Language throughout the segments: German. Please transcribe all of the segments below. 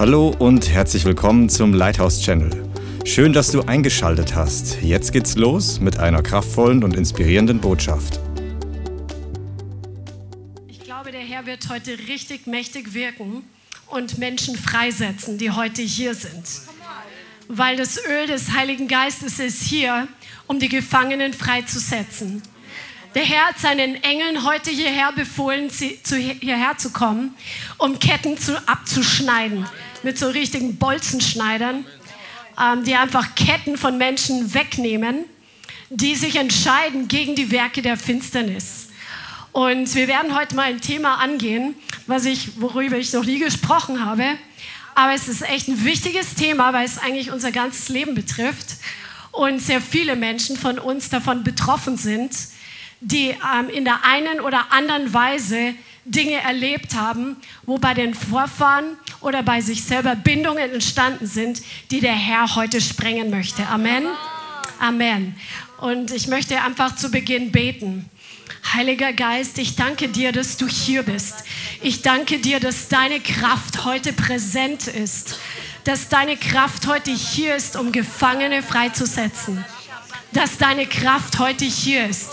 Hallo und herzlich willkommen zum Lighthouse Channel. Schön, dass du eingeschaltet hast. Jetzt geht's los mit einer kraftvollen und inspirierenden Botschaft. Ich glaube, der Herr wird heute richtig mächtig wirken und Menschen freisetzen, die heute hier sind. Weil das Öl des Heiligen Geistes ist hier, um die Gefangenen freizusetzen. Der Herr hat seinen Engeln heute hierher befohlen, hierher zu kommen, um Ketten zu, abzuschneiden mit so richtigen Bolzenschneidern, ähm, die einfach Ketten von Menschen wegnehmen, die sich entscheiden gegen die Werke der Finsternis. Und wir werden heute mal ein Thema angehen, was ich, worüber ich noch nie gesprochen habe. Aber es ist echt ein wichtiges Thema, weil es eigentlich unser ganzes Leben betrifft und sehr viele Menschen von uns davon betroffen sind, die ähm, in der einen oder anderen Weise Dinge erlebt haben, wo bei den Vorfahren oder bei sich selber Bindungen entstanden sind, die der Herr heute sprengen möchte. Amen. Amen. Und ich möchte einfach zu Beginn beten. Heiliger Geist, ich danke dir, dass du hier bist. Ich danke dir, dass deine Kraft heute präsent ist. Dass deine Kraft heute hier ist, um Gefangene freizusetzen. Dass deine Kraft heute hier ist,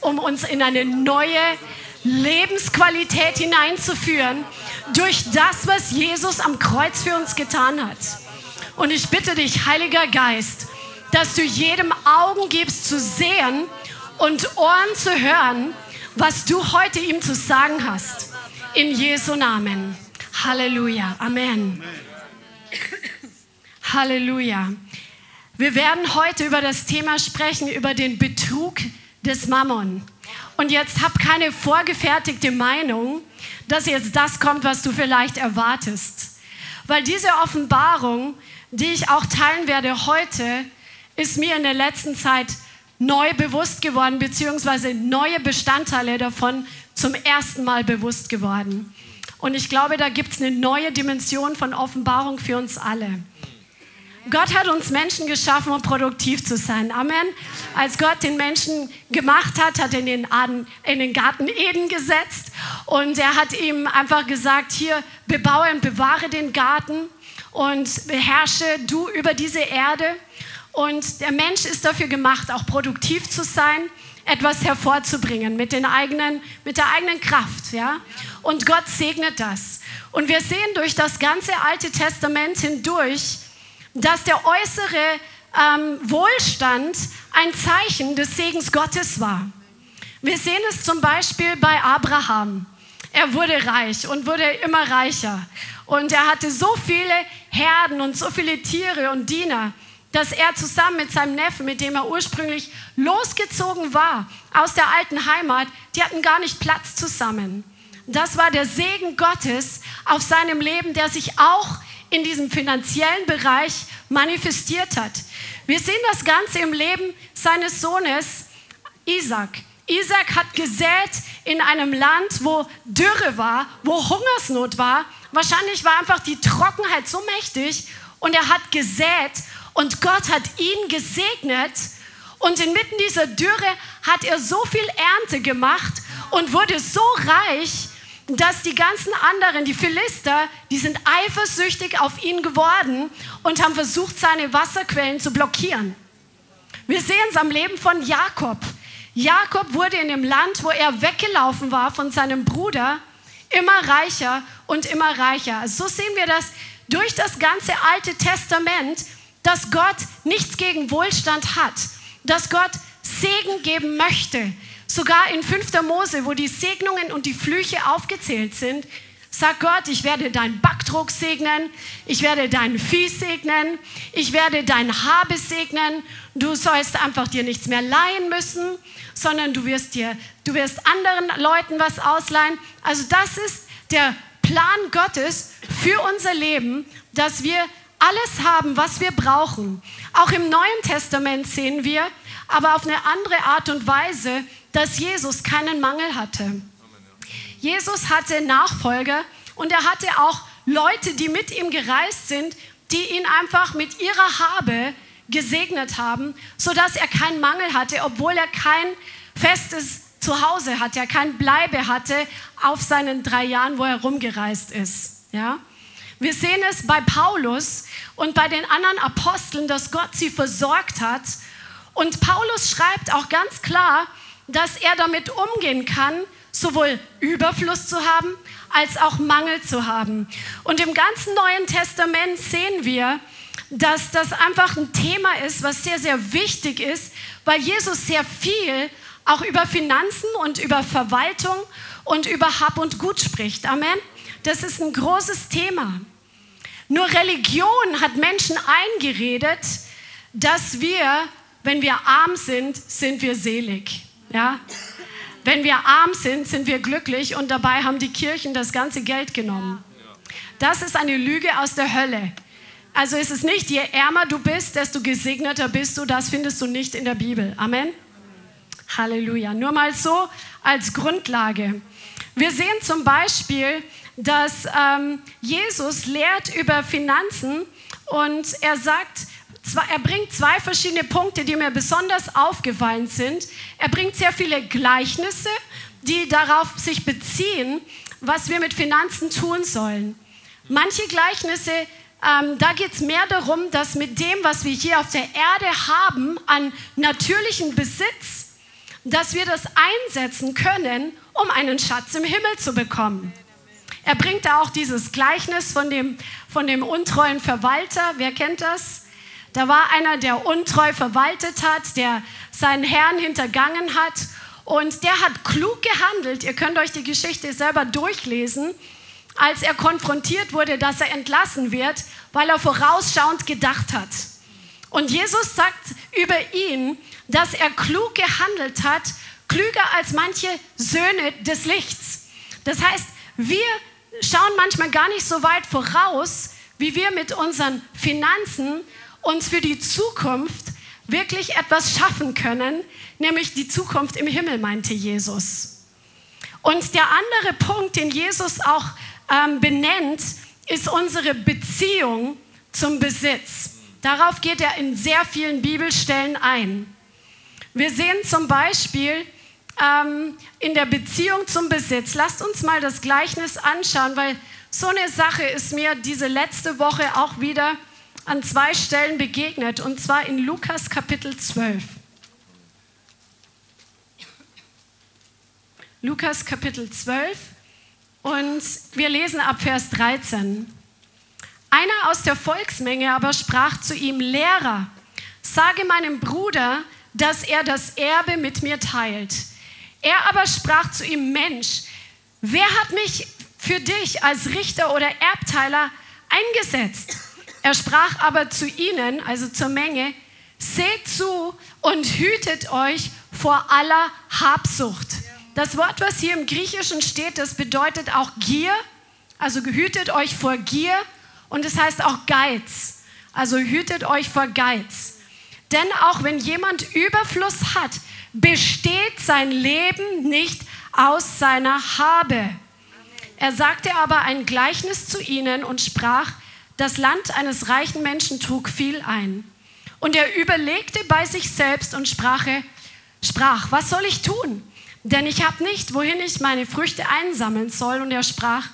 um uns in eine neue Lebensqualität hineinzuführen durch das, was Jesus am Kreuz für uns getan hat. Und ich bitte dich, Heiliger Geist, dass du jedem Augen gibst zu sehen und Ohren zu hören, was du heute ihm zu sagen hast. In Jesu Namen. Halleluja. Amen. Halleluja. Wir werden heute über das Thema sprechen, über den Betrug des Mammon. Und jetzt hab keine vorgefertigte Meinung, dass jetzt das kommt, was du vielleicht erwartest. Weil diese Offenbarung, die ich auch teilen werde heute, ist mir in der letzten Zeit neu bewusst geworden, beziehungsweise neue Bestandteile davon zum ersten Mal bewusst geworden. Und ich glaube, da gibt es eine neue Dimension von Offenbarung für uns alle. Gott hat uns Menschen geschaffen, um produktiv zu sein. Amen. Als Gott den Menschen gemacht hat, hat er in den, Aden, in den Garten Eden gesetzt und er hat ihm einfach gesagt, hier bebaue und bewahre den Garten und beherrsche du über diese Erde. Und der Mensch ist dafür gemacht, auch produktiv zu sein, etwas hervorzubringen mit, den eigenen, mit der eigenen Kraft. Ja? Und Gott segnet das. Und wir sehen durch das ganze Alte Testament hindurch, dass der äußere ähm, Wohlstand ein Zeichen des Segens Gottes war. Wir sehen es zum Beispiel bei Abraham. Er wurde reich und wurde immer reicher. Und er hatte so viele Herden und so viele Tiere und Diener, dass er zusammen mit seinem Neffen, mit dem er ursprünglich losgezogen war aus der alten Heimat, die hatten gar nicht Platz zusammen. Das war der Segen Gottes auf seinem Leben, der sich auch in diesem finanziellen Bereich manifestiert hat. Wir sehen das Ganze im Leben seines Sohnes Isaac. Isaac hat gesät in einem Land, wo Dürre war, wo Hungersnot war. Wahrscheinlich war einfach die Trockenheit so mächtig und er hat gesät und Gott hat ihn gesegnet und inmitten dieser Dürre hat er so viel Ernte gemacht und wurde so reich, dass die ganzen anderen, die Philister, die sind eifersüchtig auf ihn geworden und haben versucht, seine Wasserquellen zu blockieren. Wir sehen es am Leben von Jakob. Jakob wurde in dem Land, wo er weggelaufen war von seinem Bruder, immer reicher und immer reicher. So sehen wir das durch das ganze Alte Testament, dass Gott nichts gegen Wohlstand hat, dass Gott Segen geben möchte, Sogar in 5. Mose, wo die Segnungen und die Flüche aufgezählt sind, sagt Gott, ich werde deinen Backdruck segnen, ich werde dein Vieh segnen, ich werde dein Habe segnen. Du sollst einfach dir nichts mehr leihen müssen, sondern du wirst dir, du wirst anderen Leuten was ausleihen. Also das ist der Plan Gottes für unser Leben, dass wir alles haben, was wir brauchen. Auch im Neuen Testament sehen wir, aber auf eine andere Art und Weise, dass Jesus keinen Mangel hatte. Jesus hatte Nachfolger und er hatte auch Leute, die mit ihm gereist sind, die ihn einfach mit ihrer Habe gesegnet haben, sodass er keinen Mangel hatte, obwohl er kein festes Zuhause hatte, kein Bleibe hatte auf seinen drei Jahren, wo er rumgereist ist. Ja? Wir sehen es bei Paulus und bei den anderen Aposteln, dass Gott sie versorgt hat. Und Paulus schreibt auch ganz klar, dass er damit umgehen kann, sowohl Überfluss zu haben, als auch Mangel zu haben. Und im ganzen Neuen Testament sehen wir, dass das einfach ein Thema ist, was sehr, sehr wichtig ist, weil Jesus sehr viel auch über Finanzen und über Verwaltung und über Hab und Gut spricht. Amen. Das ist ein großes Thema. Nur Religion hat Menschen eingeredet, dass wir, wenn wir arm sind, sind wir selig. Ja? Wenn wir arm sind, sind wir glücklich und dabei haben die Kirchen das ganze Geld genommen. Das ist eine Lüge aus der Hölle. Also ist es nicht, je ärmer du bist, desto gesegneter bist du. Das findest du nicht in der Bibel. Amen. Halleluja. Nur mal so als Grundlage. Wir sehen zum Beispiel, dass ähm, Jesus lehrt über Finanzen und er sagt, er bringt zwei verschiedene Punkte, die mir besonders aufgefallen sind. Er bringt sehr viele Gleichnisse, die darauf sich beziehen, was wir mit Finanzen tun sollen. Manche Gleichnisse, ähm, da geht es mehr darum, dass mit dem, was wir hier auf der Erde haben, an natürlichen Besitz, dass wir das einsetzen können, um einen Schatz im Himmel zu bekommen. Er bringt da auch dieses Gleichnis von dem, von dem untreuen Verwalter. Wer kennt das? Da war einer, der untreu verwaltet hat, der seinen Herrn hintergangen hat und der hat klug gehandelt. Ihr könnt euch die Geschichte selber durchlesen, als er konfrontiert wurde, dass er entlassen wird, weil er vorausschauend gedacht hat. Und Jesus sagt über ihn, dass er klug gehandelt hat, klüger als manche Söhne des Lichts. Das heißt, wir schauen manchmal gar nicht so weit voraus, wie wir mit unseren Finanzen uns für die Zukunft wirklich etwas schaffen können, nämlich die Zukunft im Himmel, meinte Jesus. Und der andere Punkt, den Jesus auch ähm, benennt, ist unsere Beziehung zum Besitz. Darauf geht er in sehr vielen Bibelstellen ein. Wir sehen zum Beispiel ähm, in der Beziehung zum Besitz. Lasst uns mal das Gleichnis anschauen, weil so eine Sache ist mir diese letzte Woche auch wieder an zwei Stellen begegnet, und zwar in Lukas Kapitel 12. Lukas Kapitel 12 und wir lesen ab Vers 13. Einer aus der Volksmenge aber sprach zu ihm, Lehrer, sage meinem Bruder, dass er das Erbe mit mir teilt. Er aber sprach zu ihm, Mensch, wer hat mich für dich als Richter oder Erbteiler eingesetzt? Er sprach aber zu ihnen, also zur Menge, seht zu und hütet euch vor aller Habsucht. Das Wort, was hier im Griechischen steht, das bedeutet auch Gier, also gehütet euch vor Gier und es heißt auch Geiz. Also hütet euch vor Geiz. Denn auch wenn jemand Überfluss hat, besteht sein Leben nicht aus seiner Habe. Er sagte aber ein Gleichnis zu ihnen und sprach, das Land eines reichen Menschen trug viel ein. Und er überlegte bei sich selbst und sprach, sprach was soll ich tun? Denn ich habe nicht, wohin ich meine Früchte einsammeln soll. Und er sprach,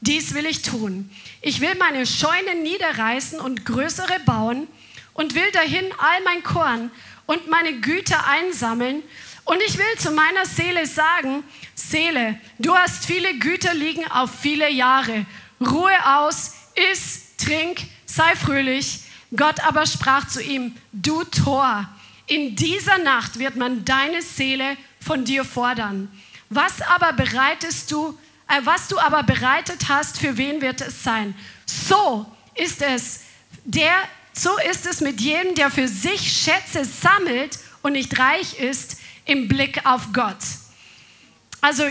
dies will ich tun. Ich will meine Scheunen niederreißen und größere bauen und will dahin all mein Korn und meine Güter einsammeln. Und ich will zu meiner Seele sagen, Seele, du hast viele Güter liegen auf viele Jahre. Ruhe aus, iss, trink, sei fröhlich. Gott aber sprach zu ihm, du Tor, in dieser Nacht wird man deine Seele von dir fordern. Was aber bereitest du, äh, was du aber bereitet hast, für wen wird es sein? So ist es, der so ist es mit jedem, der für sich Schätze sammelt und nicht reich ist im Blick auf Gott. Also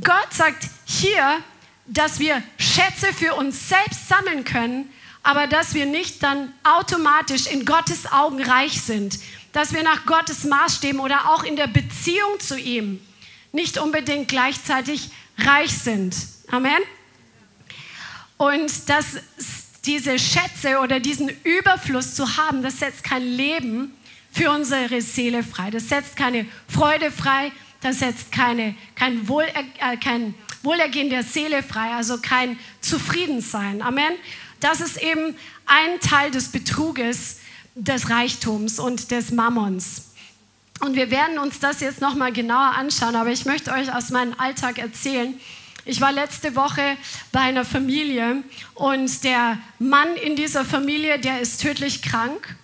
Gott sagt hier, dass wir Schätze für uns selbst sammeln können, aber dass wir nicht dann automatisch in Gottes Augen reich sind, dass wir nach Gottes Maßstäben oder auch in der Beziehung zu ihm nicht unbedingt gleichzeitig reich sind. Amen. Und dass diese Schätze oder diesen Überfluss zu haben, das setzt kein Leben für unsere Seele frei. Das setzt keine Freude frei, das setzt keine, kein, Wohler, äh, kein Wohlergehen der Seele frei, also kein Zufriedensein. Amen. Das ist eben ein Teil des Betruges, des Reichtums und des Mammons. Und wir werden uns das jetzt nochmal genauer anschauen, aber ich möchte euch aus meinem Alltag erzählen. Ich war letzte Woche bei einer Familie und der Mann in dieser Familie, der ist tödlich krank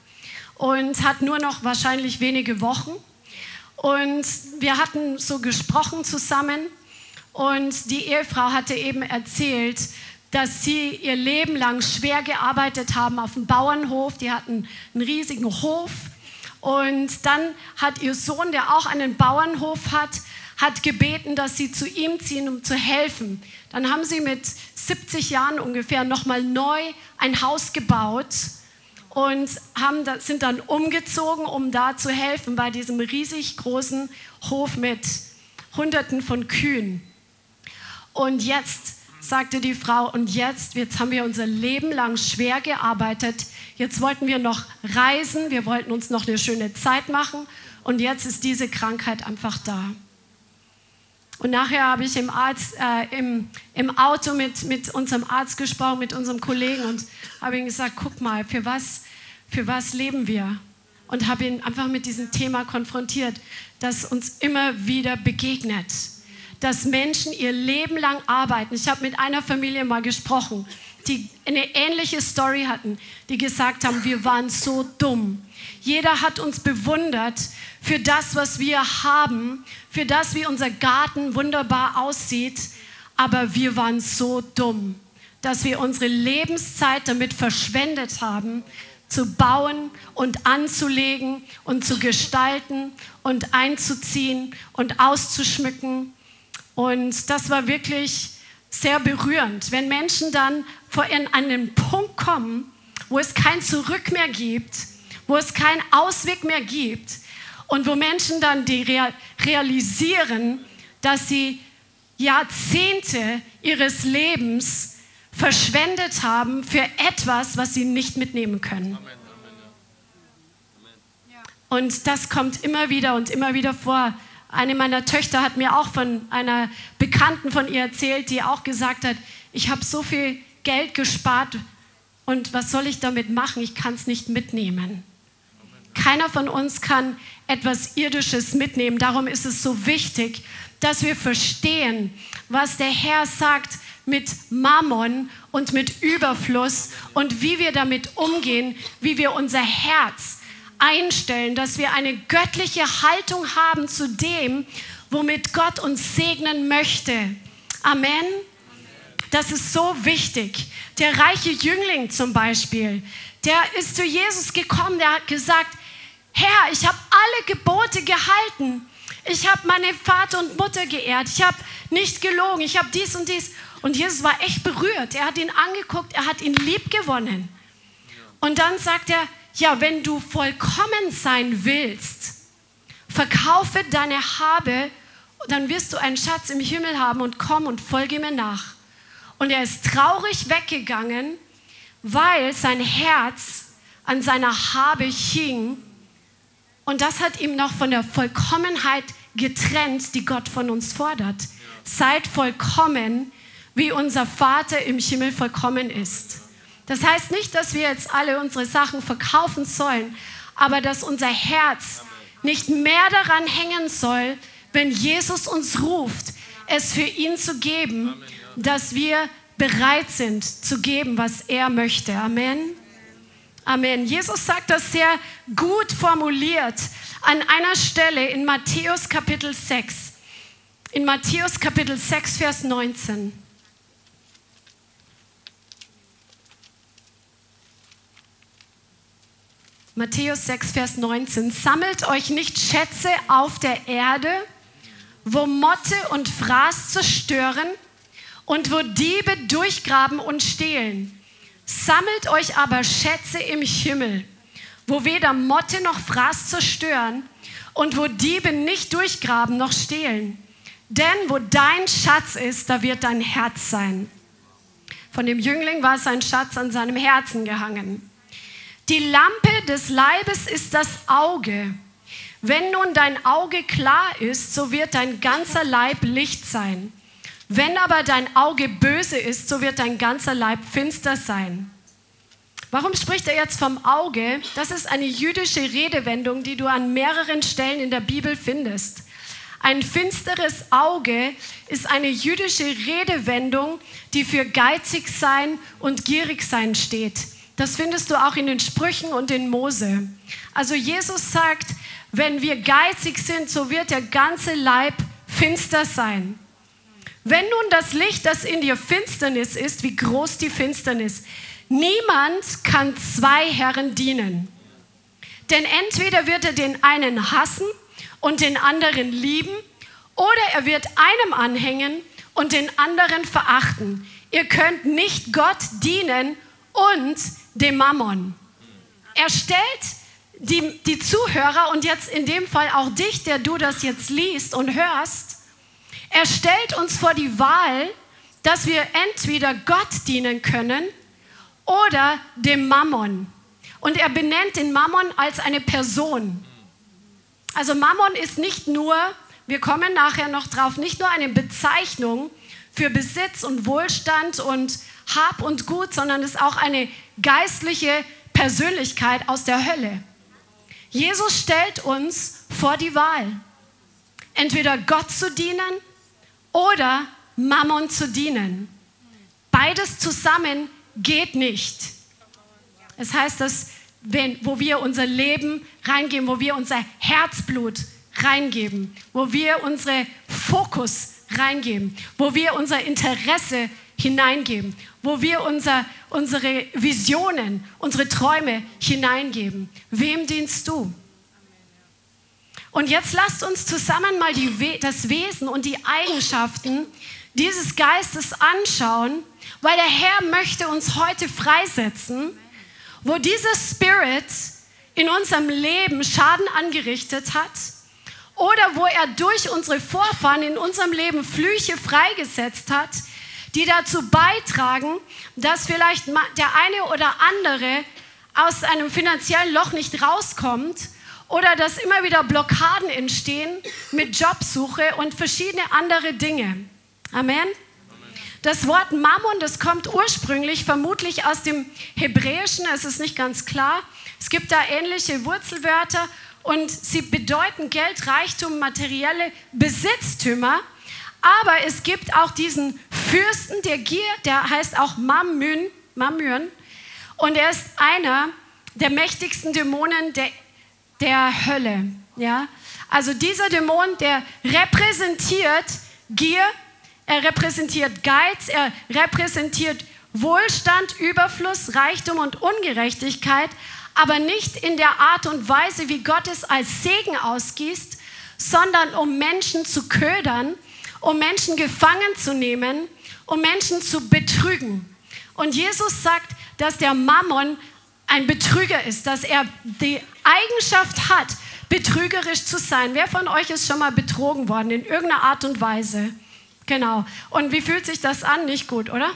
und hat nur noch wahrscheinlich wenige Wochen. Und wir hatten so gesprochen zusammen und die Ehefrau hatte eben erzählt, dass sie ihr Leben lang schwer gearbeitet haben auf dem Bauernhof. Die hatten einen riesigen Hof. Und dann hat ihr Sohn, der auch einen Bauernhof hat, hat gebeten, dass sie zu ihm ziehen, um zu helfen. Dann haben sie mit 70 Jahren ungefähr nochmal neu ein Haus gebaut und haben, sind dann umgezogen, um da zu helfen bei diesem riesig großen Hof mit Hunderten von Kühen. Und jetzt sagte die Frau, und jetzt, jetzt haben wir unser Leben lang schwer gearbeitet, jetzt wollten wir noch reisen, wir wollten uns noch eine schöne Zeit machen und jetzt ist diese Krankheit einfach da. Und nachher habe ich im, Arzt, äh, im, im Auto mit, mit unserem Arzt gesprochen, mit unserem Kollegen und habe ihm gesagt, guck mal, für was, für was leben wir? Und habe ihn einfach mit diesem Thema konfrontiert, das uns immer wieder begegnet. Dass Menschen ihr Leben lang arbeiten. Ich habe mit einer Familie mal gesprochen, die eine ähnliche Story hatten, die gesagt haben, wir waren so dumm. Jeder hat uns bewundert für das, was wir haben, für das, wie unser Garten wunderbar aussieht, aber wir waren so dumm, dass wir unsere Lebenszeit damit verschwendet haben, zu bauen und anzulegen und zu gestalten und einzuziehen und auszuschmücken. Und das war wirklich sehr berührend, wenn Menschen dann vor einen Punkt kommen, wo es kein Zurück mehr gibt, wo es keinen Ausweg mehr gibt und wo Menschen dann die realisieren, dass sie Jahrzehnte ihres Lebens verschwendet haben für etwas, was sie nicht mitnehmen können. Und das kommt immer wieder und immer wieder vor. Eine meiner Töchter hat mir auch von einer Bekannten von ihr erzählt, die auch gesagt hat, ich habe so viel Geld gespart und was soll ich damit machen? Ich kann es nicht mitnehmen. Keiner von uns kann etwas Irdisches mitnehmen. Darum ist es so wichtig, dass wir verstehen, was der Herr sagt mit Mammon und mit Überfluss und wie wir damit umgehen, wie wir unser Herz einstellen, dass wir eine göttliche Haltung haben zu dem, womit Gott uns segnen möchte. Amen. Das ist so wichtig. Der reiche Jüngling zum Beispiel, der ist zu Jesus gekommen, der hat gesagt, Herr, ich habe alle Gebote gehalten. Ich habe meine Vater und Mutter geehrt. Ich habe nicht gelogen. Ich habe dies und dies. Und Jesus war echt berührt. Er hat ihn angeguckt. Er hat ihn lieb gewonnen. Und dann sagt er, ja, wenn du vollkommen sein willst, verkaufe deine Habe, dann wirst du einen Schatz im Himmel haben und komm und folge mir nach. Und er ist traurig weggegangen, weil sein Herz an seiner Habe hing und das hat ihm noch von der Vollkommenheit getrennt, die Gott von uns fordert. Seid vollkommen, wie unser Vater im Himmel vollkommen ist. Das heißt nicht, dass wir jetzt alle unsere Sachen verkaufen sollen, aber dass unser Herz nicht mehr daran hängen soll, wenn Jesus uns ruft, es für ihn zu geben, dass wir bereit sind zu geben, was er möchte. Amen. Amen. Jesus sagt das sehr gut formuliert an einer Stelle in Matthäus Kapitel 6. In Matthäus Kapitel 6, Vers 19. Matthäus 6, Vers 19. Sammelt euch nicht Schätze auf der Erde, wo Motte und Fraß zerstören und wo Diebe durchgraben und stehlen Sammelt euch aber Schätze im Himmel, wo weder Motte noch Fraß zerstören und wo Diebe nicht durchgraben noch stehlen. Denn wo dein Schatz ist, da wird dein Herz sein. Von dem Jüngling war sein Schatz an seinem Herzen gehangen. Die Lampe des Leibes ist das Auge. Wenn nun dein Auge klar ist, so wird dein ganzer Leib Licht sein. Wenn aber dein Auge böse ist, so wird dein ganzer Leib finster sein. Warum spricht er jetzt vom Auge? Das ist eine jüdische Redewendung, die du an mehreren Stellen in der Bibel findest. Ein finsteres Auge ist eine jüdische Redewendung, die für geizig sein und gierig sein steht. Das findest du auch in den Sprüchen und in Mose. Also Jesus sagt, wenn wir geizig sind, so wird der ganze Leib finster sein. Wenn nun das Licht, das in dir Finsternis ist, wie groß die Finsternis, niemand kann zwei Herren dienen. Denn entweder wird er den einen hassen und den anderen lieben, oder er wird einem anhängen und den anderen verachten. Ihr könnt nicht Gott dienen und dem Mammon. Er stellt die, die Zuhörer und jetzt in dem Fall auch dich, der du das jetzt liest und hörst, er stellt uns vor die Wahl, dass wir entweder Gott dienen können oder dem Mammon. Und er benennt den Mammon als eine Person. Also Mammon ist nicht nur, wir kommen nachher noch drauf, nicht nur eine Bezeichnung für Besitz und Wohlstand und Hab und Gut, sondern ist auch eine geistliche Persönlichkeit aus der Hölle. Jesus stellt uns vor die Wahl, entweder Gott zu dienen oder Mammon zu dienen. Beides zusammen geht nicht. Es heißt, dass wenn, wo wir unser Leben reingeben, wo wir unser Herzblut reingeben, wo wir unseren Fokus reingeben, wo wir unser Interesse hineingeben, wo wir unser, unsere Visionen, unsere Träume hineingeben. Wem dienst du? Und jetzt lasst uns zusammen mal die, das Wesen und die Eigenschaften dieses Geistes anschauen, weil der Herr möchte uns heute freisetzen, wo dieser Spirit in unserem Leben Schaden angerichtet hat oder wo er durch unsere Vorfahren in unserem Leben Flüche freigesetzt hat, die dazu beitragen, dass vielleicht der eine oder andere aus einem finanziellen Loch nicht rauskommt oder dass immer wieder Blockaden entstehen mit Jobsuche und verschiedene andere Dinge. Amen. Das Wort Mammon, das kommt ursprünglich vermutlich aus dem Hebräischen, es ist nicht ganz klar. Es gibt da ähnliche Wurzelwörter und sie bedeuten Geld, Reichtum, materielle Besitztümer. Aber es gibt auch diesen Fürsten der Gier, der heißt auch Mammon, Mammon und er ist einer der mächtigsten Dämonen der, der Hölle. Ja? Also dieser Dämon, der repräsentiert Gier, er repräsentiert Geiz, er repräsentiert Wohlstand, Überfluss, Reichtum und Ungerechtigkeit, aber nicht in der Art und Weise, wie Gott es als Segen ausgießt, sondern um Menschen zu ködern, um Menschen gefangen zu nehmen, um Menschen zu betrügen. Und Jesus sagt, dass der Mammon ein Betrüger ist, dass er die Eigenschaft hat, betrügerisch zu sein. Wer von euch ist schon mal betrogen worden in irgendeiner Art und Weise? Genau. Und wie fühlt sich das an? Nicht gut, oder?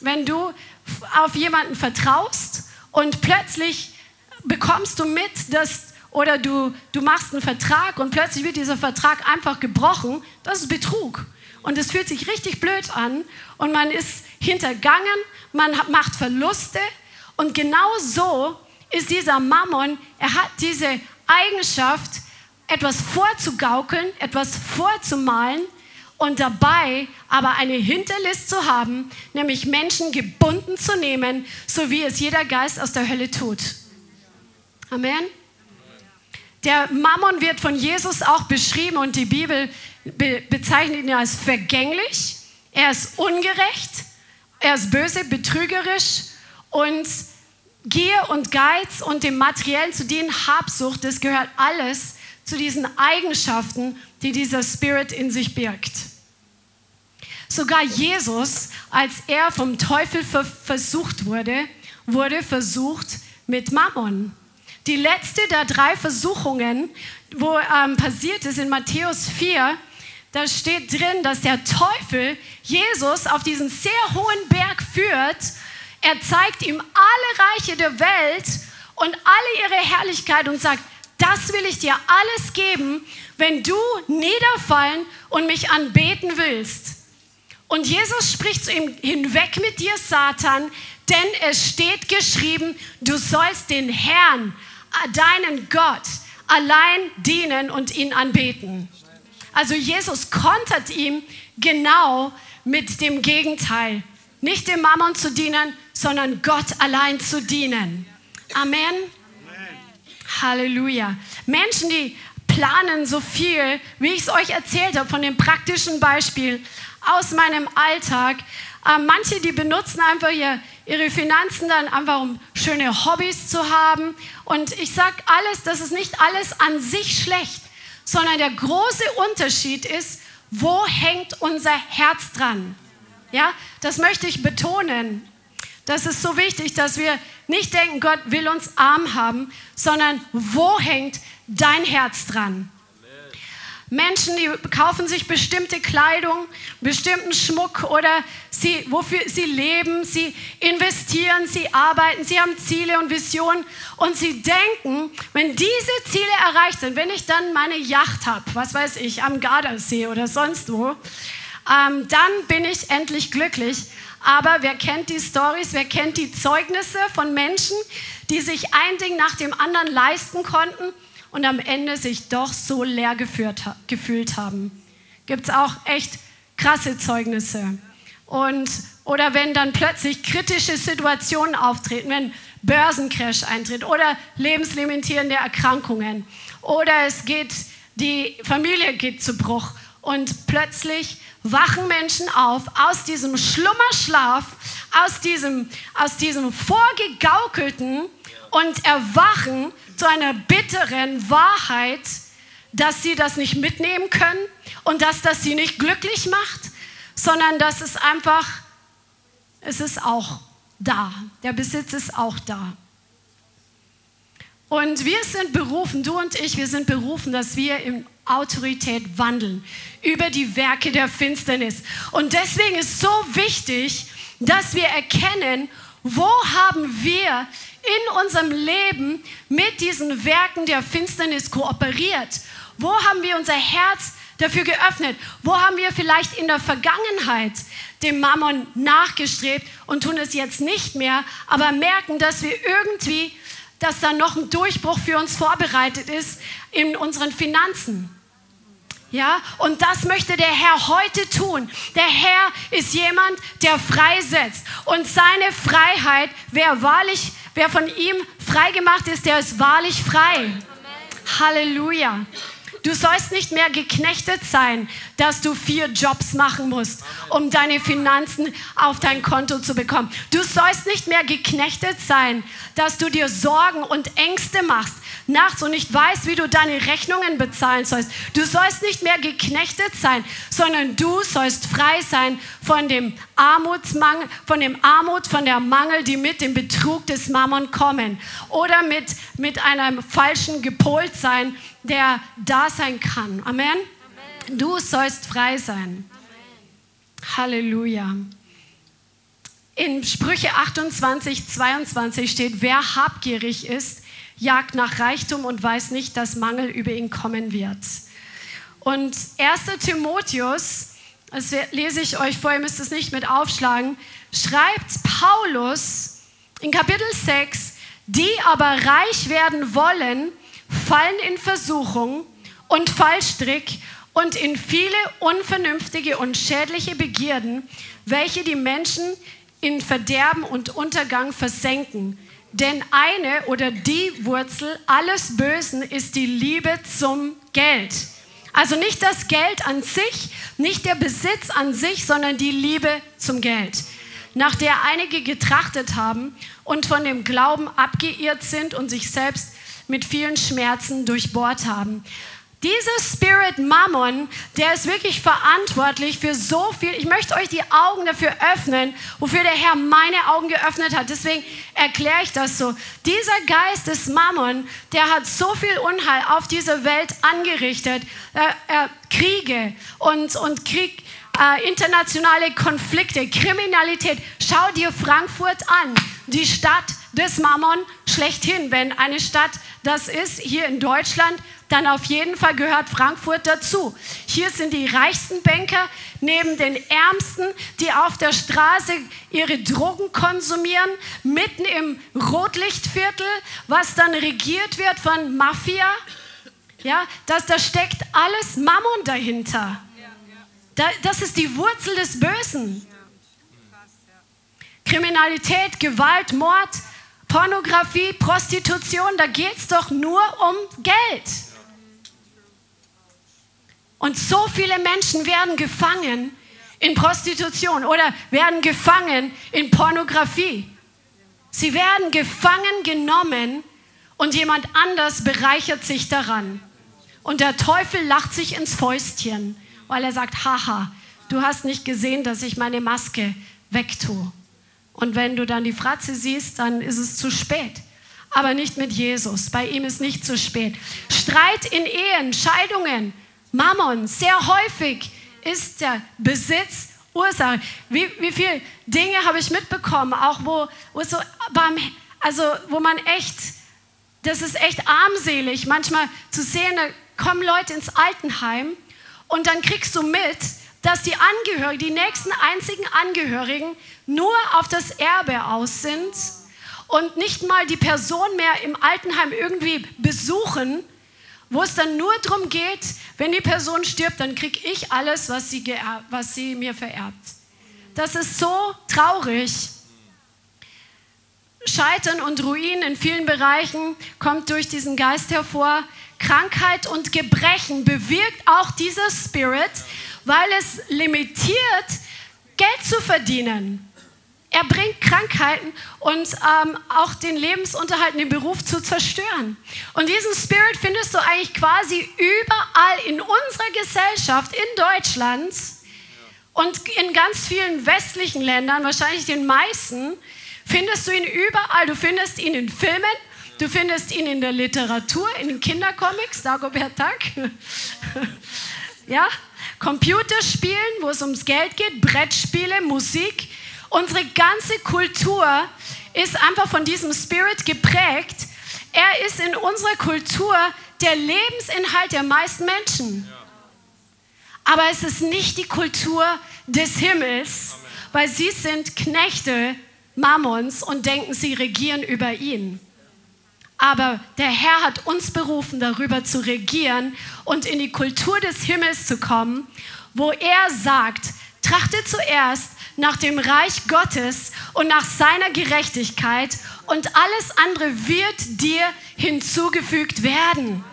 Wenn du auf jemanden vertraust und plötzlich bekommst du mit, dass oder du, du machst einen Vertrag und plötzlich wird dieser Vertrag einfach gebrochen, das ist Betrug. Und es fühlt sich richtig blöd an und man ist hintergangen, man macht Verluste und genau so ist dieser Mammon, er hat diese Eigenschaft, etwas vorzugaukeln, etwas vorzumalen und dabei aber eine Hinterlist zu haben, nämlich Menschen gebunden zu nehmen, so wie es jeder Geist aus der Hölle tut. Amen. Der Mammon wird von Jesus auch beschrieben und die Bibel be bezeichnet ihn als vergänglich. Er ist ungerecht, er ist böse, betrügerisch und Gier und Geiz und dem Materiellen zu dienen, Habsucht, das gehört alles zu diesen Eigenschaften, die dieser Spirit in sich birgt. Sogar Jesus, als er vom Teufel versucht wurde, wurde versucht mit Mammon. Die letzte der drei Versuchungen, wo ähm, passiert ist in Matthäus 4, da steht drin, dass der Teufel Jesus auf diesen sehr hohen Berg führt. Er zeigt ihm alle Reiche der Welt und alle ihre Herrlichkeit und sagt, das will ich dir alles geben, wenn du niederfallen und mich anbeten willst. Und Jesus spricht zu ihm, hinweg mit dir, Satan, denn es steht geschrieben, du sollst den Herrn, deinen Gott, allein dienen und ihn anbeten. Also Jesus kontert ihm genau mit dem Gegenteil. Nicht dem Mammon zu dienen, sondern Gott allein zu dienen. Amen. Amen. Halleluja. Menschen, die planen so viel, wie ich es euch erzählt habe, von dem praktischen Beispiel aus meinem Alltag. Äh, manche, die benutzen einfach ihr, ihre Finanzen dann einfach, um schöne Hobbys zu haben. Und ich sage alles, das ist nicht alles an sich schlecht, sondern der große Unterschied ist, wo hängt unser Herz dran? Ja, das möchte ich betonen. Das ist so wichtig, dass wir nicht denken, Gott will uns arm haben, sondern wo hängt dein Herz dran? Menschen, die kaufen sich bestimmte Kleidung, bestimmten Schmuck oder sie, wofür sie leben, sie investieren, sie arbeiten, sie haben Ziele und Visionen und sie denken, wenn diese Ziele erreicht sind, wenn ich dann meine Yacht habe, was weiß ich, am Gardasee oder sonst wo, ähm, dann bin ich endlich glücklich. Aber wer kennt die Stories, wer kennt die Zeugnisse von Menschen, die sich ein Ding nach dem anderen leisten konnten und am Ende sich doch so leer geführt, gefühlt haben. Gibt es auch echt krasse Zeugnisse. Und, oder wenn dann plötzlich kritische Situationen auftreten, wenn Börsencrash eintritt oder lebenslimitierende Erkrankungen oder es geht, die Familie geht zu Bruch und plötzlich wachen Menschen auf aus diesem Schlummerschlaf, aus diesem, aus diesem vorgegaukelten und erwachen zu einer bitteren Wahrheit, dass sie das nicht mitnehmen können und dass das sie nicht glücklich macht, sondern dass es einfach, es ist auch da. Der Besitz ist auch da. Und wir sind berufen, du und ich, wir sind berufen, dass wir in Autorität wandeln über die Werke der Finsternis. Und deswegen ist so wichtig, dass wir erkennen, wo haben wir in unserem Leben mit diesen Werken der Finsternis kooperiert? Wo haben wir unser Herz dafür geöffnet? Wo haben wir vielleicht in der Vergangenheit dem Mammon nachgestrebt und tun es jetzt nicht mehr, aber merken, dass wir irgendwie, dass da noch ein Durchbruch für uns vorbereitet ist in unseren Finanzen? Ja, und das möchte der Herr heute tun. Der Herr ist jemand, der freisetzt. Und seine Freiheit, wer wahrlich, wer von ihm frei gemacht ist, der ist wahrlich frei. Halleluja. Du sollst nicht mehr geknechtet sein, dass du vier Jobs machen musst, um deine Finanzen auf dein Konto zu bekommen. Du sollst nicht mehr geknechtet sein, dass du dir Sorgen und Ängste machst, nachts und nicht weißt, wie du deine Rechnungen bezahlen sollst. Du sollst nicht mehr geknechtet sein, sondern du sollst frei sein von dem Armutsmangel, von dem Armut, von der Mangel, die mit dem Betrug des Mammon kommen oder mit, mit einem falschen Gepoltsein, der da sein kann. Amen. Amen. Du sollst frei sein. Amen. Halleluja. In Sprüche 28, 22 steht, wer habgierig ist, jagt nach Reichtum und weiß nicht, dass Mangel über ihn kommen wird. Und 1. Timotheus, das lese ich euch vor, ihr müsst es nicht mit aufschlagen, schreibt Paulus in Kapitel 6, die aber reich werden wollen, fallen in Versuchung und Fallstrick und in viele unvernünftige und schädliche Begierden, welche die Menschen in Verderben und Untergang versenken. Denn eine oder die Wurzel alles Bösen ist die Liebe zum Geld. Also nicht das Geld an sich, nicht der Besitz an sich, sondern die Liebe zum Geld, nach der einige getrachtet haben und von dem Glauben abgeirrt sind und sich selbst mit vielen Schmerzen durchbohrt haben. Dieser Spirit Mammon, der ist wirklich verantwortlich für so viel. Ich möchte euch die Augen dafür öffnen, wofür der Herr meine Augen geöffnet hat. Deswegen erkläre ich das so. Dieser Geist des Mammon, der hat so viel Unheil auf dieser Welt angerichtet. Äh, äh, Kriege und, und Krieg, äh, internationale Konflikte, Kriminalität. Schau dir Frankfurt an, die Stadt des Mammon. schlechthin. Wenn eine Stadt das ist, hier in Deutschland, dann auf jeden Fall gehört Frankfurt dazu. Hier sind die reichsten Banker neben den Ärmsten, die auf der Straße ihre Drogen konsumieren, mitten im Rotlichtviertel, was dann regiert wird von Mafia. Ja, das, da steckt alles Mammon dahinter. Da, das ist die Wurzel des Bösen. Kriminalität, Gewalt, Mord, Pornografie, Prostitution, da geht es doch nur um Geld. Und so viele Menschen werden gefangen in Prostitution oder werden gefangen in Pornografie. Sie werden gefangen genommen und jemand anders bereichert sich daran. Und der Teufel lacht sich ins Fäustchen, weil er sagt, haha, du hast nicht gesehen, dass ich meine Maske wegtue. Und wenn du dann die Fratze siehst, dann ist es zu spät. Aber nicht mit Jesus. Bei ihm ist nicht zu spät. Streit in Ehen, Scheidungen, Mammon, sehr häufig ist der Besitz Ursache. Wie, wie viele Dinge habe ich mitbekommen, auch wo, wo, so beim, also wo man echt, das ist echt armselig, manchmal zu sehen, da kommen Leute ins Altenheim und dann kriegst du mit, dass die Angehörigen, die nächsten einzigen Angehörigen nur auf das Erbe aus sind und nicht mal die Person mehr im Altenheim irgendwie besuchen, wo es dann nur darum geht, wenn die Person stirbt, dann kriege ich alles, was sie, was sie mir vererbt. Das ist so traurig. Scheitern und Ruin in vielen Bereichen kommt durch diesen Geist hervor. Krankheit und Gebrechen bewirkt auch dieser Spirit, weil es limitiert, Geld zu verdienen. Er bringt Krankheiten und ähm, auch den Lebensunterhalt, den Beruf zu zerstören. Und diesen Spirit findest du eigentlich quasi überall in unserer Gesellschaft, in Deutschland und in ganz vielen westlichen Ländern, wahrscheinlich den meisten, findest du ihn überall. Du findest ihn in Filmen, du findest ihn in der Literatur, in den Kindercomics, Dagobert Duck. ja, Computerspielen, wo es ums Geld geht, Brettspiele, Musik. Unsere ganze Kultur ist einfach von diesem Spirit geprägt. Er ist in unserer Kultur der Lebensinhalt der meisten Menschen. Aber es ist nicht die Kultur des Himmels, weil sie sind Knechte Mammons und denken, sie regieren über ihn. Aber der Herr hat uns berufen, darüber zu regieren und in die Kultur des Himmels zu kommen, wo er sagt, trachte zuerst nach dem Reich Gottes und nach seiner Gerechtigkeit und alles andere wird dir hinzugefügt werden.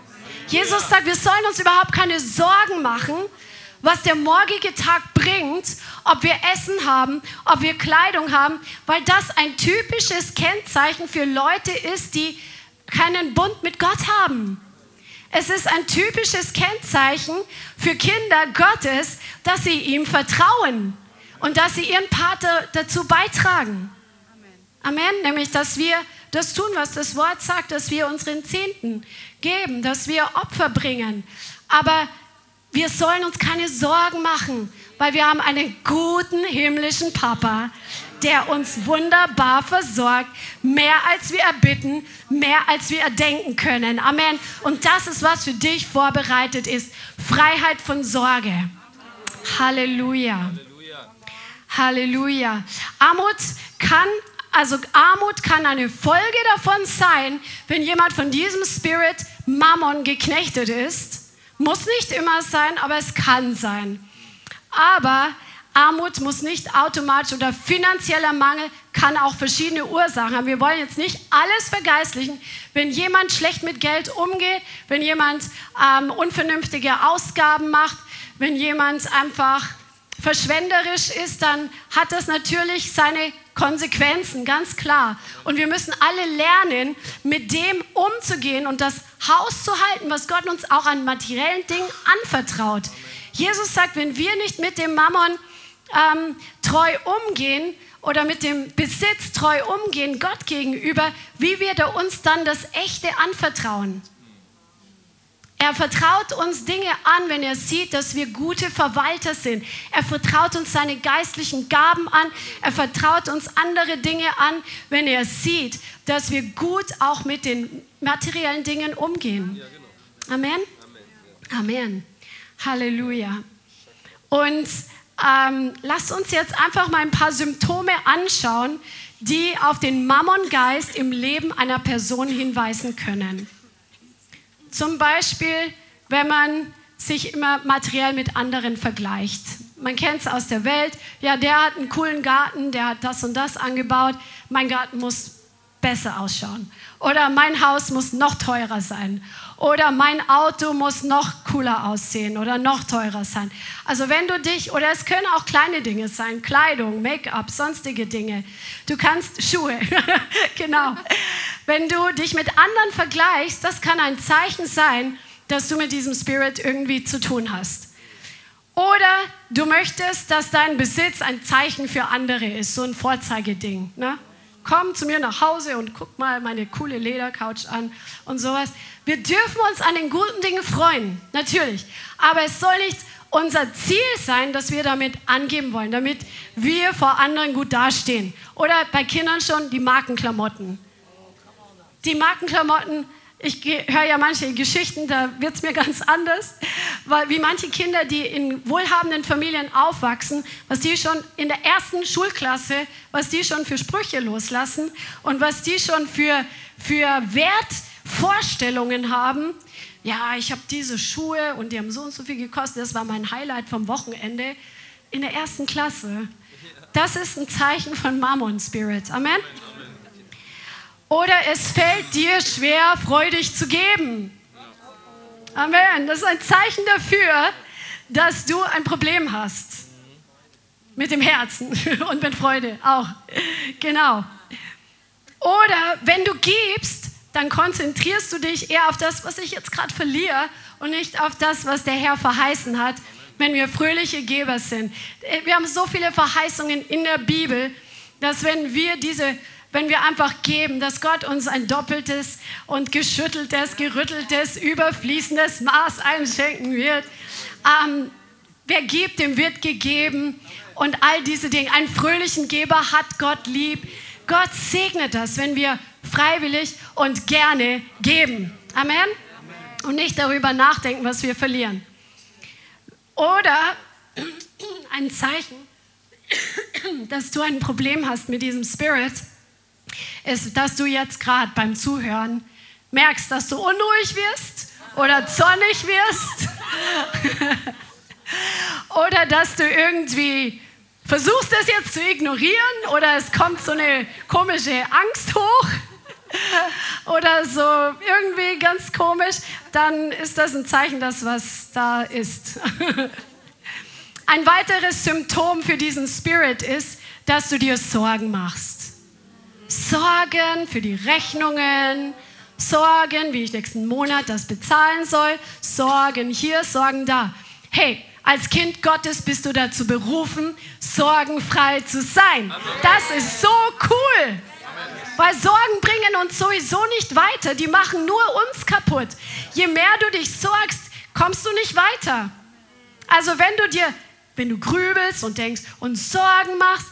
Jesus sagt, wir sollen uns überhaupt keine Sorgen machen, was der morgige Tag bringt, ob wir Essen haben, ob wir Kleidung haben, weil das ein typisches Kennzeichen für Leute ist, die keinen Bund mit Gott haben. Es ist ein typisches Kennzeichen für Kinder Gottes, dass sie ihm vertrauen und dass sie ihren Pater dazu beitragen. Amen. Amen. Nämlich, dass wir das tun, was das Wort sagt, dass wir unseren Zehnten geben, dass wir Opfer bringen. Aber wir sollen uns keine Sorgen machen, weil wir haben einen guten himmlischen Papa, der uns wunderbar versorgt, mehr als wir erbitten, mehr als wir erdenken können. Amen. Und das ist, was für dich vorbereitet ist. Freiheit von Sorge. Halleluja. Halleluja. Armut kann, also Armut kann eine Folge davon sein, wenn jemand von diesem Spirit Mammon geknechtet ist. Muss nicht immer sein, aber es kann sein. Aber Armut muss nicht automatisch oder finanzieller Mangel kann auch verschiedene Ursachen haben. Wir wollen jetzt nicht alles vergeistlichen. Wenn jemand schlecht mit Geld umgeht, wenn jemand ähm, unvernünftige Ausgaben macht, wenn jemand einfach verschwenderisch ist, dann hat das natürlich seine Konsequenzen, ganz klar. Und wir müssen alle lernen, mit dem umzugehen und das Haus zu halten, was Gott uns auch an materiellen Dingen anvertraut. Jesus sagt, wenn wir nicht mit dem Mammon ähm, treu umgehen oder mit dem Besitz treu umgehen, Gott gegenüber, wie wird er uns dann das Echte anvertrauen? Er vertraut uns Dinge an, wenn er sieht, dass wir gute Verwalter sind. Er vertraut uns seine geistlichen Gaben an. Er vertraut uns andere Dinge an, wenn er sieht, dass wir gut auch mit den materiellen Dingen umgehen. Amen. Amen. Halleluja. Und ähm, lasst uns jetzt einfach mal ein paar Symptome anschauen, die auf den Mammongeist im Leben einer Person hinweisen können. Zum Beispiel, wenn man sich immer materiell mit anderen vergleicht. Man kennt es aus der Welt. Ja, der hat einen coolen Garten, der hat das und das angebaut. Mein Garten muss besser ausschauen. Oder mein Haus muss noch teurer sein. Oder mein Auto muss noch cooler aussehen oder noch teurer sein. Also wenn du dich, oder es können auch kleine Dinge sein, Kleidung, Make-up, sonstige Dinge. Du kannst Schuhe, genau. Wenn du dich mit anderen vergleichst, das kann ein Zeichen sein, dass du mit diesem Spirit irgendwie zu tun hast. Oder du möchtest, dass dein Besitz ein Zeichen für andere ist, so ein Vorzeigeding. Ne? Komm zu mir nach Hause und guck mal meine coole Ledercouch an und sowas. Wir dürfen uns an den guten Dingen freuen, natürlich. Aber es soll nicht unser Ziel sein, dass wir damit angeben wollen, damit wir vor anderen gut dastehen. Oder bei Kindern schon die Markenklamotten. Die Markenklamotten, ich höre ja manche Geschichten, da wird es mir ganz anders, weil wie manche Kinder, die in wohlhabenden Familien aufwachsen, was die schon in der ersten Schulklasse, was die schon für Sprüche loslassen und was die schon für, für Wert Vorstellungen haben, ja, ich habe diese Schuhe und die haben so und so viel gekostet, das war mein Highlight vom Wochenende in der ersten Klasse. Das ist ein Zeichen von Mammon Spirit. Amen. Oder es fällt dir schwer, freudig zu geben. Amen. Das ist ein Zeichen dafür, dass du ein Problem hast. Mit dem Herzen und mit Freude auch. Genau. Oder wenn du gibst, dann konzentrierst du dich eher auf das, was ich jetzt gerade verliere und nicht auf das, was der Herr verheißen hat, wenn wir fröhliche Geber sind. Wir haben so viele Verheißungen in der Bibel, dass wenn wir diese wenn wir einfach geben, dass Gott uns ein doppeltes und geschütteltes, gerütteltes, überfließendes Maß einschenken wird. Ähm, wer gibt, dem wird gegeben. Und all diese Dinge. Einen fröhlichen Geber hat Gott lieb. Gott segnet das, wenn wir freiwillig und gerne geben. Amen? Und nicht darüber nachdenken, was wir verlieren. Oder ein Zeichen, dass du ein Problem hast mit diesem Spirit, ist, dass du jetzt gerade beim Zuhören merkst, dass du unruhig wirst oder zornig wirst oder dass du irgendwie versuchst, das jetzt zu ignorieren oder es kommt so eine komische Angst hoch oder so irgendwie ganz komisch, dann ist das ein Zeichen, dass was da ist. Ein weiteres Symptom für diesen Spirit ist, dass du dir Sorgen machst. Sorgen für die Rechnungen, Sorgen, wie ich nächsten Monat das bezahlen soll, Sorgen hier, Sorgen da. Hey, als Kind Gottes bist du dazu berufen, sorgenfrei zu sein. Das ist so cool. Weil Sorgen bringen uns sowieso nicht weiter, die machen nur uns kaputt. Je mehr du dich sorgst, kommst du nicht weiter. Also wenn du dir, wenn du grübelst und denkst und Sorgen machst,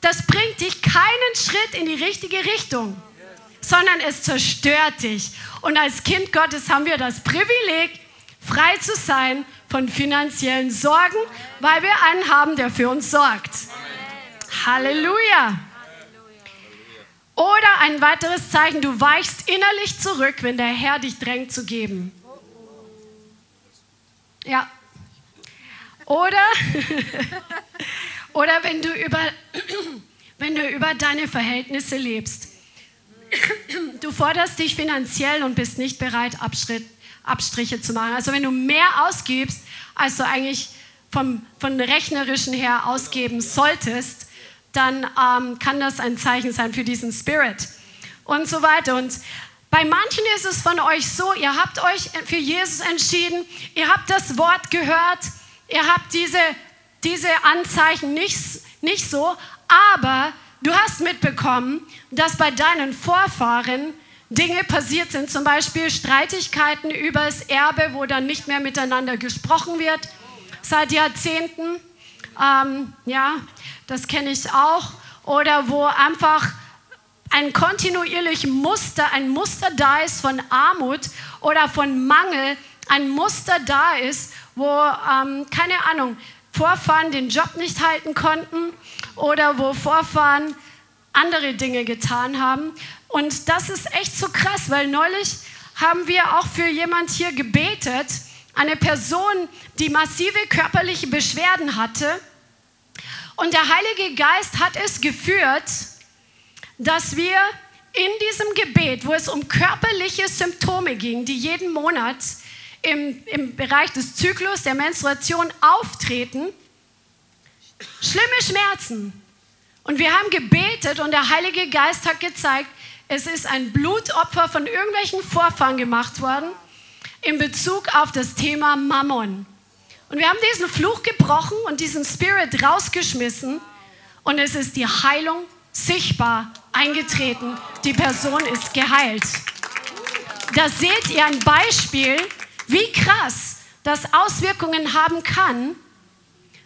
das bringt dich keinen Schritt in die richtige Richtung, sondern es zerstört dich. Und als Kind Gottes haben wir das Privileg, frei zu sein von finanziellen Sorgen, weil wir einen haben, der für uns sorgt. Halleluja. Oder ein weiteres Zeichen, du weichst innerlich zurück, wenn der Herr dich drängt zu geben. Ja. Oder, oder wenn, du über, wenn du über deine Verhältnisse lebst. Du forderst dich finanziell und bist nicht bereit, Abschritt, Abstriche zu machen. Also wenn du mehr ausgibst, als du eigentlich vom, von rechnerischen her ausgeben solltest, dann ähm, kann das ein Zeichen sein für diesen Spirit und so weiter. Und bei manchen ist es von euch so, ihr habt euch für Jesus entschieden, ihr habt das Wort gehört, ihr habt diese, diese Anzeichen nicht, nicht so, aber du hast mitbekommen, dass bei deinen Vorfahren Dinge passiert sind, zum Beispiel Streitigkeiten über das Erbe, wo dann nicht mehr miteinander gesprochen wird, seit Jahrzehnten. Ähm, ja, das kenne ich auch. Oder wo einfach ein kontinuierlich Muster, ein Muster da ist von Armut oder von Mangel, ein Muster da ist, wo, ähm, keine Ahnung, Vorfahren den Job nicht halten konnten oder wo Vorfahren andere Dinge getan haben. Und das ist echt so krass, weil neulich haben wir auch für jemand hier gebetet, eine Person, die massive körperliche Beschwerden hatte. Und der Heilige Geist hat es geführt, dass wir in diesem Gebet, wo es um körperliche Symptome ging, die jeden Monat im, im Bereich des Zyklus, der Menstruation auftreten, schlimme Schmerzen. Und wir haben gebetet und der Heilige Geist hat gezeigt, es ist ein Blutopfer von irgendwelchen Vorfahren gemacht worden in Bezug auf das Thema Mammon. Und wir haben diesen Fluch gebrochen und diesen Spirit rausgeschmissen und es ist die Heilung sichtbar eingetreten. Die Person ist geheilt. Da seht ihr ein Beispiel, wie krass das Auswirkungen haben kann,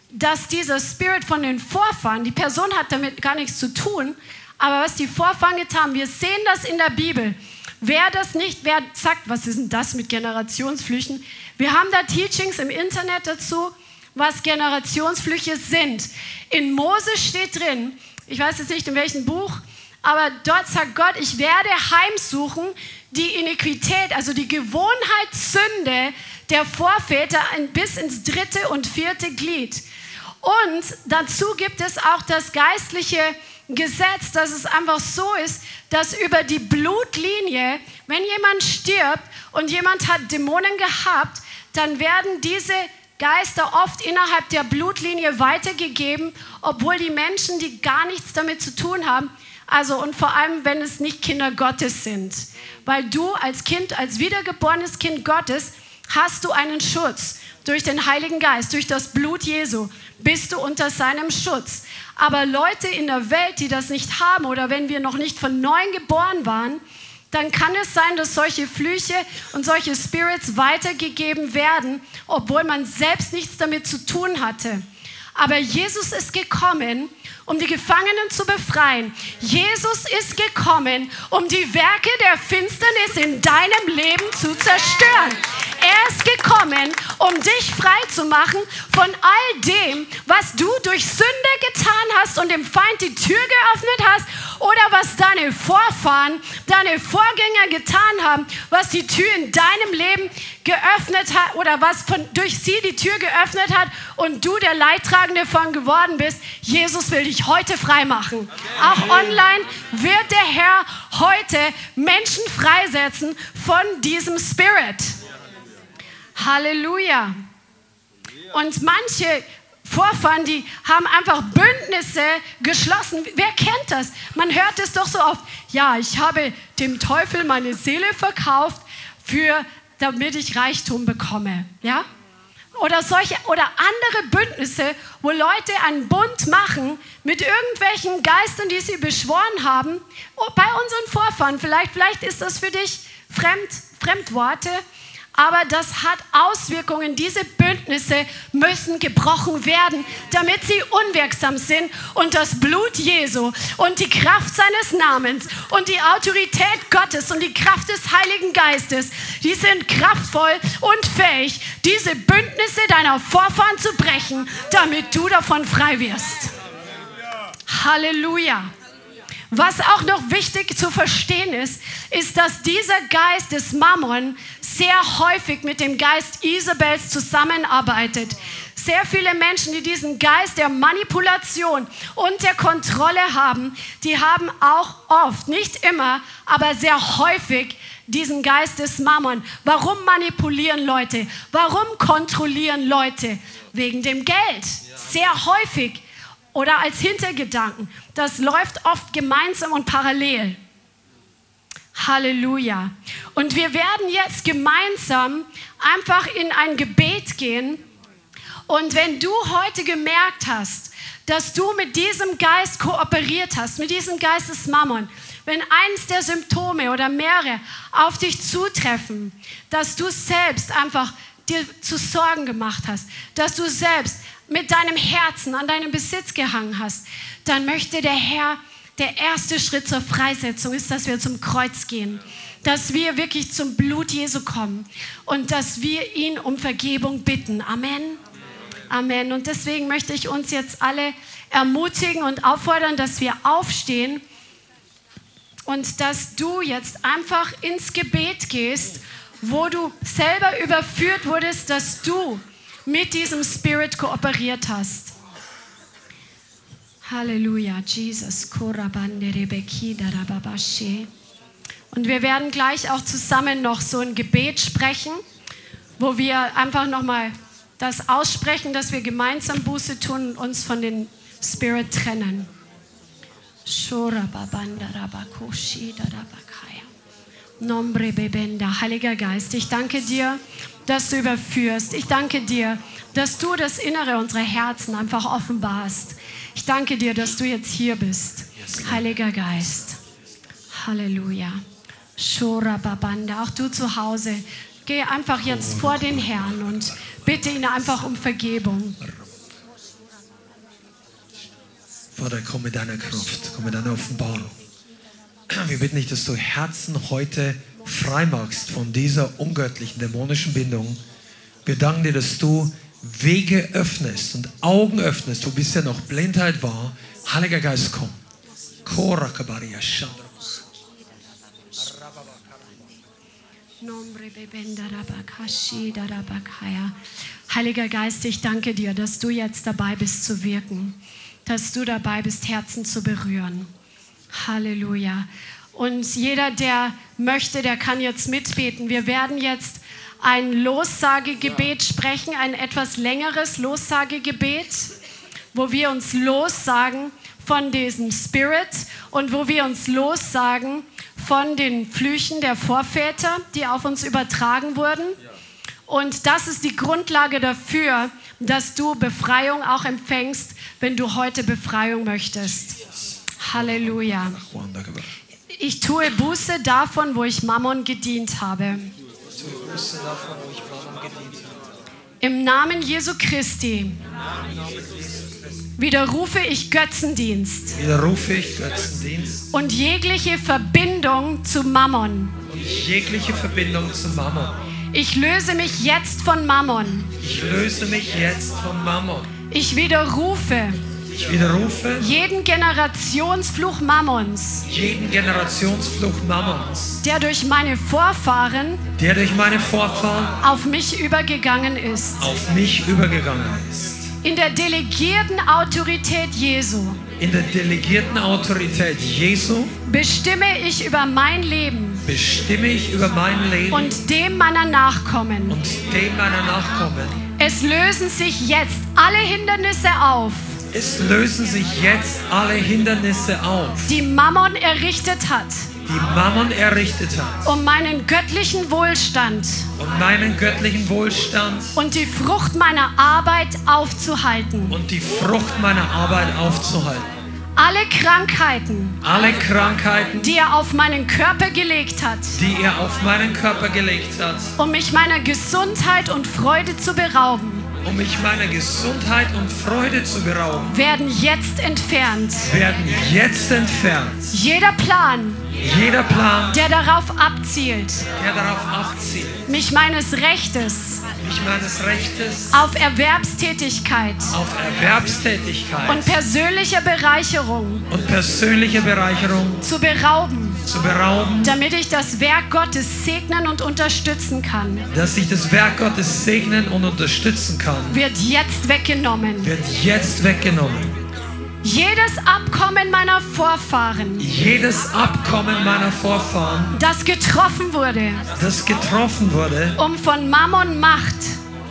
dass dieser Spirit von den Vorfahren, die Person hat damit gar nichts zu tun, aber was die Vorfahren getan haben, wir sehen das in der Bibel. Wer das nicht, wer sagt, was ist denn das mit Generationsflüchen? Wir haben da Teachings im Internet dazu, was Generationsflüche sind. In Mose steht drin, ich weiß jetzt nicht in welchem Buch, aber dort sagt Gott, ich werde heimsuchen die Iniquität, also die Gewohnheitssünde der Vorväter bis ins dritte und vierte Glied. Und dazu gibt es auch das geistliche Gesetz, dass es einfach so ist, dass über die Blutlinie, wenn jemand stirbt und jemand hat Dämonen gehabt, dann werden diese Geister oft innerhalb der Blutlinie weitergegeben, obwohl die Menschen, die gar nichts damit zu tun haben, also und vor allem, wenn es nicht Kinder Gottes sind. Weil du als Kind, als wiedergeborenes Kind Gottes, hast du einen Schutz. Durch den Heiligen Geist, durch das Blut Jesu bist du unter seinem Schutz. Aber Leute in der Welt, die das nicht haben oder wenn wir noch nicht von neuem geboren waren, dann kann es sein, dass solche Flüche und solche Spirits weitergegeben werden, obwohl man selbst nichts damit zu tun hatte. Aber Jesus ist gekommen, um die Gefangenen zu befreien. Jesus ist gekommen, um die Werke der Finsternis in deinem Leben zu zerstören. Er ist gekommen, um dich frei zu machen von all dem, was du durch Sünde getan hast und dem Feind die Tür geöffnet hast oder was deine Vorfahren, deine Vorgänger getan haben, was die Tür in deinem Leben geöffnet hat oder was von, durch sie die Tür geöffnet hat und du der Leidtragende von geworden bist. Jesus will dich heute frei machen. Auch online wird der Herr heute Menschen freisetzen von diesem Spirit. Halleluja. Und manche Vorfahren, die haben einfach Bündnisse geschlossen. Wer kennt das? Man hört es doch so oft. Ja, ich habe dem Teufel meine Seele verkauft, für, damit ich Reichtum bekomme. Ja? Oder solche oder andere Bündnisse, wo Leute einen Bund machen mit irgendwelchen Geistern, die sie beschworen haben. Oh, bei unseren Vorfahren, vielleicht, vielleicht ist das für dich Fremd, Fremdworte aber das hat Auswirkungen. Diese Bündnisse müssen gebrochen werden, damit sie unwirksam sind und das Blut Jesu und die Kraft seines Namens und die Autorität Gottes und die Kraft des Heiligen Geistes, die sind kraftvoll und fähig, diese Bündnisse deiner Vorfahren zu brechen, damit du davon frei wirst. Halleluja. Was auch noch wichtig zu verstehen ist, ist, dass dieser Geist des Mammon sehr häufig mit dem Geist Isabels zusammenarbeitet. Sehr viele Menschen, die diesen Geist der Manipulation und der Kontrolle haben, die haben auch oft, nicht immer, aber sehr häufig diesen Geist des Mammon. Warum manipulieren Leute? Warum kontrollieren Leute? Wegen dem Geld. Sehr häufig. Oder als Hintergedanken. Das läuft oft gemeinsam und parallel. Halleluja. Und wir werden jetzt gemeinsam einfach in ein Gebet gehen. Und wenn du heute gemerkt hast, dass du mit diesem Geist kooperiert hast, mit diesem Geist des Mammon, wenn eins der Symptome oder mehrere auf dich zutreffen, dass du selbst einfach dir zu Sorgen gemacht hast, dass du selbst mit deinem Herzen an deinem Besitz gehangen hast, dann möchte der Herr der erste Schritt zur Freisetzung ist, dass wir zum Kreuz gehen, dass wir wirklich zum Blut Jesu kommen und dass wir ihn um Vergebung bitten. Amen. Amen. Und deswegen möchte ich uns jetzt alle ermutigen und auffordern, dass wir aufstehen und dass du jetzt einfach ins Gebet gehst, wo du selber überführt wurdest, dass du mit diesem Spirit kooperiert hast. Halleluja, Jesus. Und wir werden gleich auch zusammen noch so ein Gebet sprechen, wo wir einfach nochmal das aussprechen, dass wir gemeinsam Buße tun und uns von den Spirit trennen. Heiliger Geist, ich danke dir, dass du überführst. Ich danke dir, dass du das Innere unserer Herzen einfach offenbarst. Ich danke dir, dass du jetzt hier bist. Heiliger Geist. Halleluja. Shora Babanda, auch du zu Hause, geh einfach jetzt vor den Herrn und bitte ihn einfach um Vergebung. Vater, komm mit deiner Kraft, komm mit deiner Offenbarung. Wir bitten dich, dass du Herzen heute frei machst von dieser ungöttlichen, dämonischen Bindung. Wir danken dir, dass du Wege öffnest und Augen öffnest, wo bisher noch Blindheit war. Heiliger Geist, komm. Heiliger Geist, ich danke dir, dass du jetzt dabei bist zu wirken, dass du dabei bist, Herzen zu berühren. Halleluja. Und jeder, der möchte, der kann jetzt mitbeten. Wir werden jetzt ein Lossagegebet sprechen, ein etwas längeres Lossagegebet, wo wir uns lossagen von diesem Spirit und wo wir uns lossagen von den Flüchen der Vorväter, die auf uns übertragen wurden. Und das ist die Grundlage dafür, dass du Befreiung auch empfängst, wenn du heute Befreiung möchtest. Halleluja. Ich tue Buße davon, wo ich Mammon gedient habe. Im Namen Jesu Christi widerrufe ich Götzendienst. Widerrufe ich Götzendienst. Und jegliche Verbindung zu Mammon. Und jegliche Verbindung zu Mammon. Ich löse mich jetzt von Mammon. Ich löse mich jetzt von Mammon. Ich widerrufe ich widerrufe jeden Generationsfluch Mammons, jeden Generationsfluch Mammons, der durch meine Vorfahren, der durch meine Vorfahren auf mich übergegangen ist, auf mich übergegangen ist. In der delegierten Autorität Jesu, in der delegierten Autorität Jesu, bestimme ich über mein Leben, bestimme ich über mein Leben und dem meiner Nachkommen. und dem meiner Nachkommen. Es lösen sich jetzt alle Hindernisse auf es lösen sich jetzt alle Hindernisse auf, die Mammon errichtet hat, die Mammon errichtet hat, um meinen göttlichen Wohlstand, um meinen göttlichen Wohlstand und die Frucht meiner Arbeit aufzuhalten, und die Frucht meiner Arbeit aufzuhalten. Alle Krankheiten, alle Krankheiten, die er auf meinen Körper gelegt hat, die er auf meinen Körper gelegt hat, um mich meiner Gesundheit und Freude zu berauben um mich meiner Gesundheit und Freude zu berauben, werden jetzt entfernt. Werden jetzt entfernt. Jeder Plan, jeder Plan, der darauf abzielt, der darauf abzielt, mich meines Rechtes, mich meines Rechtes auf Erwerbstätigkeit, auf Erwerbstätigkeit und persönliche Bereicherung und persönliche Bereicherung zu berauben zu berauben, damit ich das Werk Gottes segnen und unterstützen kann. Dass ich das Werk Gottes segnen und unterstützen kann. Wird jetzt weggenommen. Wird jetzt weggenommen. Jedes Abkommen meiner Vorfahren. Jedes Abkommen meiner Vorfahren. Das getroffen wurde. Das getroffen wurde. Um von Mammon Macht.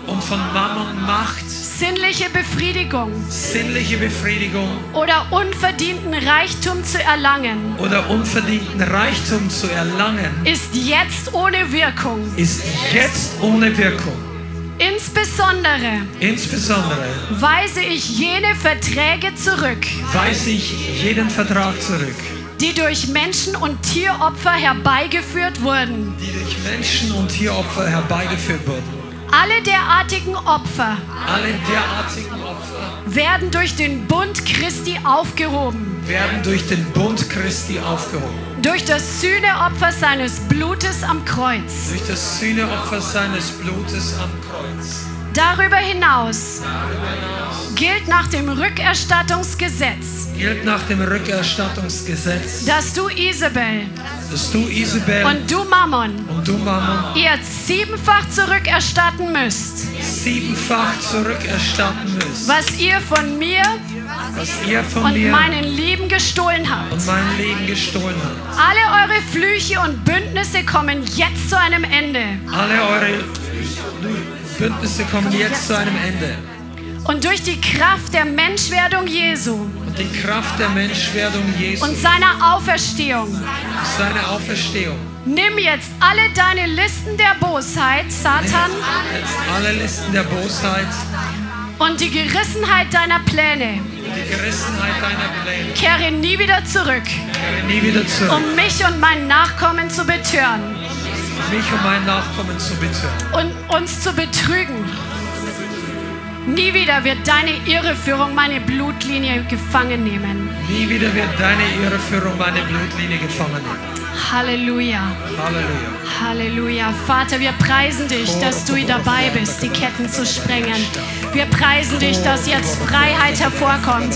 Um von Mammon Macht sinnliche Befriedigung, sinnliche Befriedigung. oder unverdienten Reichtum zu erlangen, oder unverdienten Reichtum zu erlangen, ist jetzt ohne Wirkung, ist jetzt ohne Wirkung. Insbesondere, Insbesondere weise ich jene Verträge zurück, weise ich jeden Vertrag zurück, die durch Menschen- und Tieropfer herbeigeführt wurden, die durch Menschen- und Tieropfer herbeigeführt wurden alle derartigen Opfer, alle derartigen Opfer werden durch den Bund Christi aufgehoben, werden durch den Bund Christi aufgehoben. Durch das Sühneopfer seines Blutes am Kreuz. Durch das Sühneopfer seines Blutes am Kreuz. Darüber hinaus gilt nach dem Rückerstattungsgesetz, Gilt nach dem Rückerstattungsgesetz, dass du Isabel dass du Isabel und du Mammon und du Mammon ihr siebenfach zurückerstatten müsst, siebenfach zurückerstatten müsst, was ihr von mir was ihr von und mir meinen Lieben gestohlen habt. und mein Leben gestohlen habt. Alle eure Flüche und Bündnisse kommen jetzt zu einem Ende. Alle eure Bündnisse kommen jetzt zu einem Ende. Und durch die Kraft der Menschwerdung Jesu Und die Kraft der Menschwerdung Jesu und seiner Auferstehung seine Auferstehung. nimm jetzt alle deine Listen der Bosheit, Satan, alle Listen der Bosheit, und die Gerissenheit deiner Pläne. die Gerissenheit deiner Pläne. Kehre nie wieder zurück, Kehre nie wieder zurück, um mich und meinen Nachkommen zu betören mich und meinen Nachkommen zu betören. und uns zu betrügen. Nie wieder wird deine Irreführung meine Blutlinie gefangen nehmen. Nie wieder wird deine Irreführung meine Blutlinie gefangen nehmen. Halleluja. Halleluja. Halleluja. Vater, wir preisen dich, dass du dabei bist, die Ketten zu sprengen. Wir preisen dich, dass jetzt Freiheit hervorkommt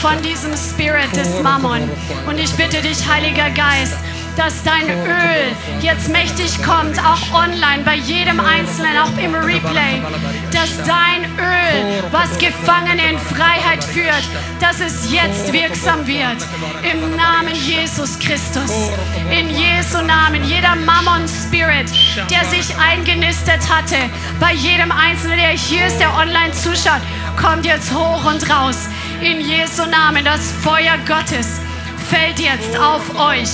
von diesem Spirit des Mammon. Und ich bitte dich, Heiliger Geist, dass dein Öl jetzt mächtig kommt, auch online, bei jedem Einzelnen, auch im Replay, dass dein Öl, was Gefangene in Freiheit führt, dass es jetzt wirksam wird. Im Namen Jesus Christus. In Jesu Namen. Jeder Mammon-Spirit, der sich eingenistet hatte, bei jedem Einzelnen, der hier ist, der online zuschaut, kommt jetzt hoch und raus. In Jesu Namen. Das Feuer Gottes fällt jetzt auf euch.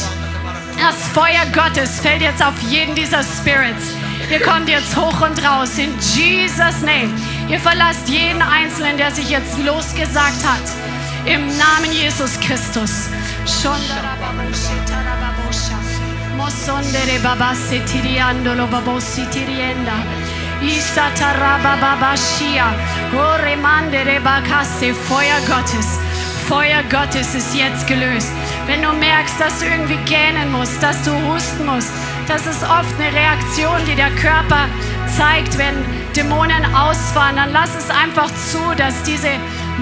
Das Feuer Gottes fällt jetzt auf jeden dieser Spirits. Ihr kommt jetzt hoch und raus in Jesus Name. Ihr verlasst jeden Einzelnen, der sich jetzt losgesagt hat. Im Namen Jesus Christus. Feuer Gottes. Feuer Gottes ist jetzt gelöst. Wenn du merkst, dass du irgendwie gähnen musst, dass du husten musst, das ist oft eine Reaktion, die der Körper zeigt, wenn Dämonen ausfahren, dann lass es einfach zu, dass diese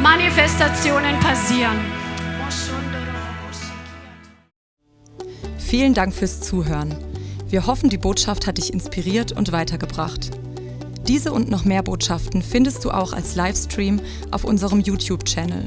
Manifestationen passieren. Vielen Dank fürs Zuhören. Wir hoffen, die Botschaft hat dich inspiriert und weitergebracht. Diese und noch mehr Botschaften findest du auch als Livestream auf unserem YouTube-Channel,